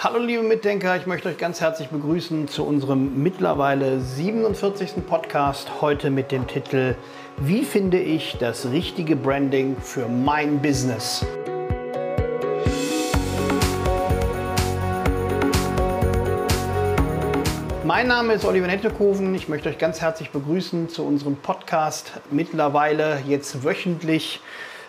Hallo liebe Mitdenker, ich möchte euch ganz herzlich begrüßen zu unserem mittlerweile 47. Podcast, heute mit dem Titel Wie finde ich das richtige Branding für mein Business? Mein Name ist Oliver Nettekoven. Ich möchte euch ganz herzlich begrüßen zu unserem Podcast. Mittlerweile jetzt wöchentlich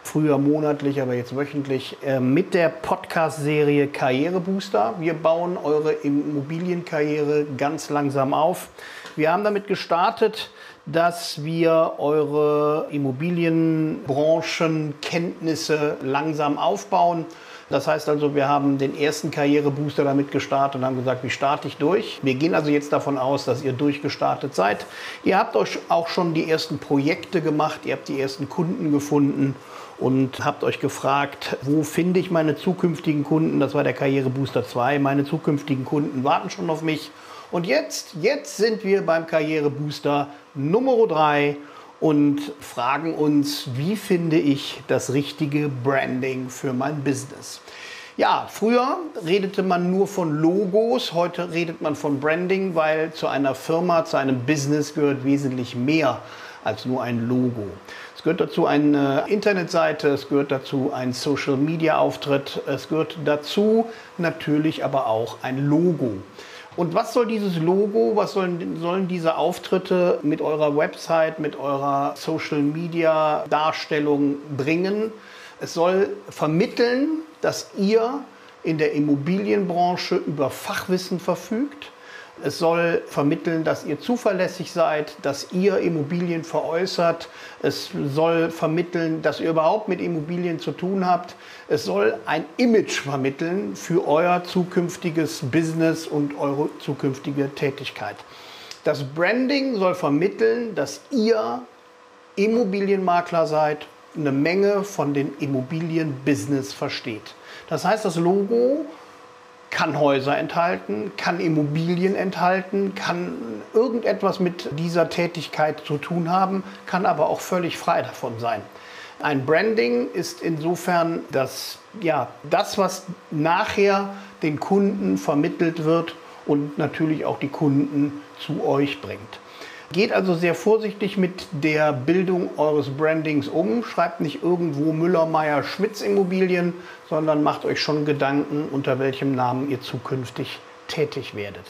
früher monatlich, aber jetzt wöchentlich, äh, mit der Podcast-Serie Karrierebooster. Wir bauen eure Immobilienkarriere ganz langsam auf. Wir haben damit gestartet, dass wir eure Immobilienbranchenkenntnisse langsam aufbauen. Das heißt also, wir haben den ersten Karrierebooster damit gestartet und haben gesagt, wie starte ich durch? Wir gehen also jetzt davon aus, dass ihr durchgestartet seid. Ihr habt euch auch schon die ersten Projekte gemacht, ihr habt die ersten Kunden gefunden und habt euch gefragt, wo finde ich meine zukünftigen Kunden? Das war der Karrierebooster 2. Meine zukünftigen Kunden warten schon auf mich. Und jetzt, jetzt sind wir beim Karrierebooster Nummer 3 und fragen uns, wie finde ich das richtige Branding für mein Business? Ja, früher redete man nur von Logos, heute redet man von Branding, weil zu einer Firma, zu einem Business gehört wesentlich mehr als nur ein Logo. Es gehört dazu eine Internetseite, es gehört dazu ein Social-Media-Auftritt, es gehört dazu natürlich aber auch ein Logo. Und was soll dieses Logo, was sollen, sollen diese Auftritte mit eurer Website, mit eurer Social-Media-Darstellung bringen? Es soll vermitteln, dass ihr in der Immobilienbranche über Fachwissen verfügt es soll vermitteln, dass ihr zuverlässig seid, dass ihr Immobilien veräußert. Es soll vermitteln, dass ihr überhaupt mit Immobilien zu tun habt. Es soll ein Image vermitteln für euer zukünftiges Business und eure zukünftige Tätigkeit. Das Branding soll vermitteln, dass ihr Immobilienmakler seid, eine Menge von dem Immobilienbusiness versteht. Das heißt, das Logo kann Häuser enthalten, kann Immobilien enthalten, kann irgendetwas mit dieser Tätigkeit zu tun haben, kann aber auch völlig frei davon sein. Ein Branding ist insofern das, ja, das, was nachher den Kunden vermittelt wird und natürlich auch die Kunden zu euch bringt. Geht also sehr vorsichtig mit der Bildung eures Brandings um. Schreibt nicht irgendwo Müller, Meyer, Schmitz Immobilien, sondern macht euch schon Gedanken, unter welchem Namen ihr zukünftig tätig werdet.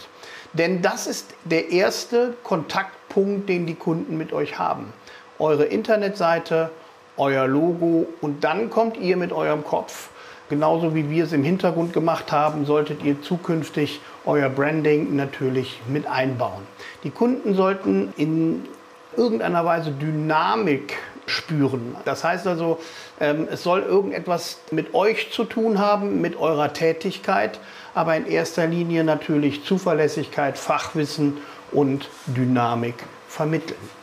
Denn das ist der erste Kontaktpunkt, den die Kunden mit euch haben. Eure Internetseite, euer Logo und dann kommt ihr mit eurem Kopf Genauso wie wir es im Hintergrund gemacht haben, solltet ihr zukünftig euer Branding natürlich mit einbauen. Die Kunden sollten in irgendeiner Weise Dynamik spüren. Das heißt also, ähm, es soll irgendetwas mit euch zu tun haben, mit eurer Tätigkeit, aber in erster Linie natürlich Zuverlässigkeit, Fachwissen und Dynamik vermitteln.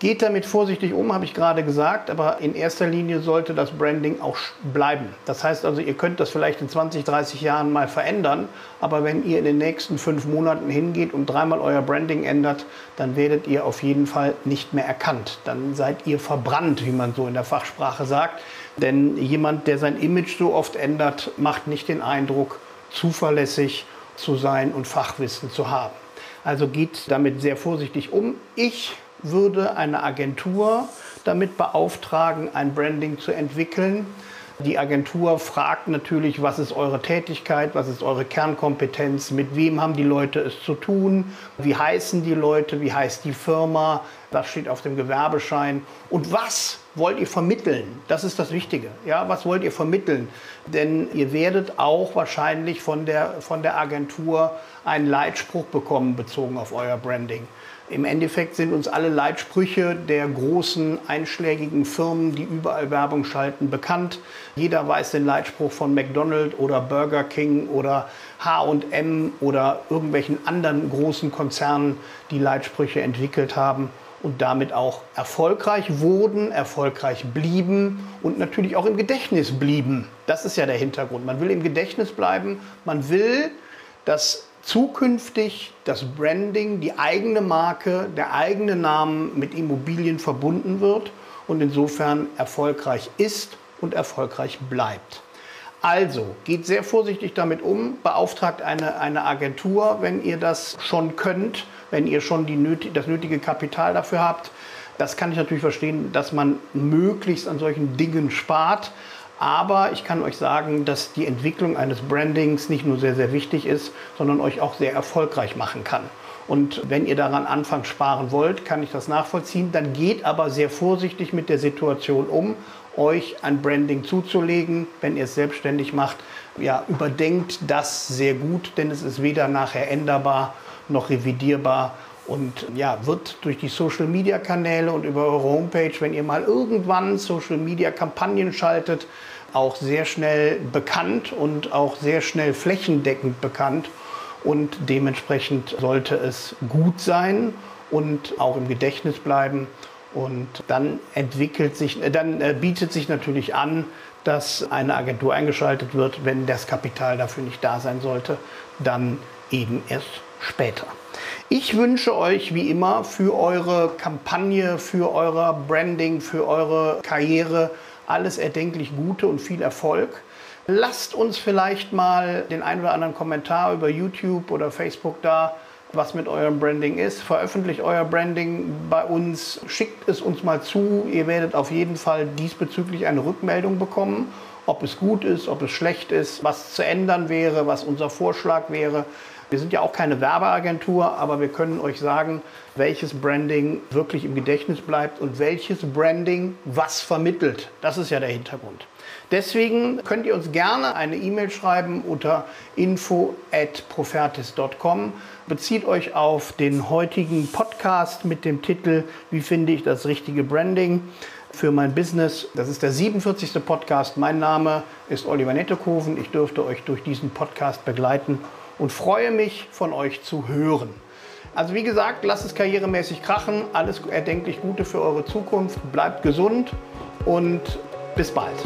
Geht damit vorsichtig um, habe ich gerade gesagt, aber in erster Linie sollte das Branding auch bleiben. Das heißt also, ihr könnt das vielleicht in 20, 30 Jahren mal verändern, aber wenn ihr in den nächsten fünf Monaten hingeht und dreimal euer Branding ändert, dann werdet ihr auf jeden Fall nicht mehr erkannt. Dann seid ihr verbrannt, wie man so in der Fachsprache sagt. Denn jemand, der sein Image so oft ändert, macht nicht den Eindruck, zuverlässig zu sein und Fachwissen zu haben. Also geht damit sehr vorsichtig um. Ich würde eine Agentur damit beauftragen, ein Branding zu entwickeln. Die Agentur fragt natürlich, was ist eure Tätigkeit, was ist eure Kernkompetenz, mit wem haben die Leute es zu tun, wie heißen die Leute, wie heißt die Firma, was steht auf dem Gewerbeschein und was wollt ihr vermitteln? Das ist das Wichtige. Ja, was wollt ihr vermitteln? Denn ihr werdet auch wahrscheinlich von der, von der Agentur einen Leitspruch bekommen bezogen auf euer Branding. Im Endeffekt sind uns alle Leitsprüche der großen einschlägigen Firmen, die überall Werbung schalten, bekannt. Jeder weiß den Leitspruch von McDonald's oder Burger King oder HM oder irgendwelchen anderen großen Konzernen, die Leitsprüche entwickelt haben und damit auch erfolgreich wurden, erfolgreich blieben und natürlich auch im Gedächtnis blieben. Das ist ja der Hintergrund. Man will im Gedächtnis bleiben, man will, dass zukünftig das Branding, die eigene Marke, der eigene Name mit Immobilien verbunden wird und insofern erfolgreich ist und erfolgreich bleibt. Also, geht sehr vorsichtig damit um, beauftragt eine, eine Agentur, wenn ihr das schon könnt, wenn ihr schon die nötig, das nötige Kapital dafür habt. Das kann ich natürlich verstehen, dass man möglichst an solchen Dingen spart. Aber ich kann euch sagen, dass die Entwicklung eines Brandings nicht nur sehr, sehr wichtig ist, sondern euch auch sehr erfolgreich machen kann. Und wenn ihr daran anfangs sparen wollt, kann ich das nachvollziehen. Dann geht aber sehr vorsichtig mit der Situation um, euch ein Branding zuzulegen, wenn ihr es selbstständig macht. Ja, überdenkt das sehr gut, denn es ist weder nachher änderbar noch revidierbar und ja, wird durch die Social Media Kanäle und über eure Homepage, wenn ihr mal irgendwann Social Media Kampagnen schaltet, auch sehr schnell bekannt und auch sehr schnell flächendeckend bekannt. Und dementsprechend sollte es gut sein und auch im Gedächtnis bleiben. Und dann entwickelt sich, äh, dann äh, bietet sich natürlich an, dass eine Agentur eingeschaltet wird, wenn das Kapital dafür nicht da sein sollte, dann eben erst später. Ich wünsche euch wie immer für eure Kampagne, für euer Branding, für eure Karriere alles erdenklich Gute und viel Erfolg. Lasst uns vielleicht mal den ein oder anderen Kommentar über YouTube oder Facebook da, was mit eurem Branding ist. Veröffentlicht euer Branding bei uns, schickt es uns mal zu. Ihr werdet auf jeden Fall diesbezüglich eine Rückmeldung bekommen, ob es gut ist, ob es schlecht ist, was zu ändern wäre, was unser Vorschlag wäre. Wir sind ja auch keine Werbeagentur, aber wir können euch sagen, welches Branding wirklich im Gedächtnis bleibt und welches Branding was vermittelt. Das ist ja der Hintergrund. Deswegen könnt ihr uns gerne eine E-Mail schreiben unter info@profertis.com. Bezieht euch auf den heutigen Podcast mit dem Titel Wie finde ich das richtige Branding? für mein Business. Das ist der 47. Podcast. Mein Name ist Oliver Nettekoven. Ich dürfte euch durch diesen Podcast begleiten und freue mich, von euch zu hören. Also wie gesagt, lasst es karrieremäßig krachen. Alles erdenklich Gute für eure Zukunft. Bleibt gesund und bis bald.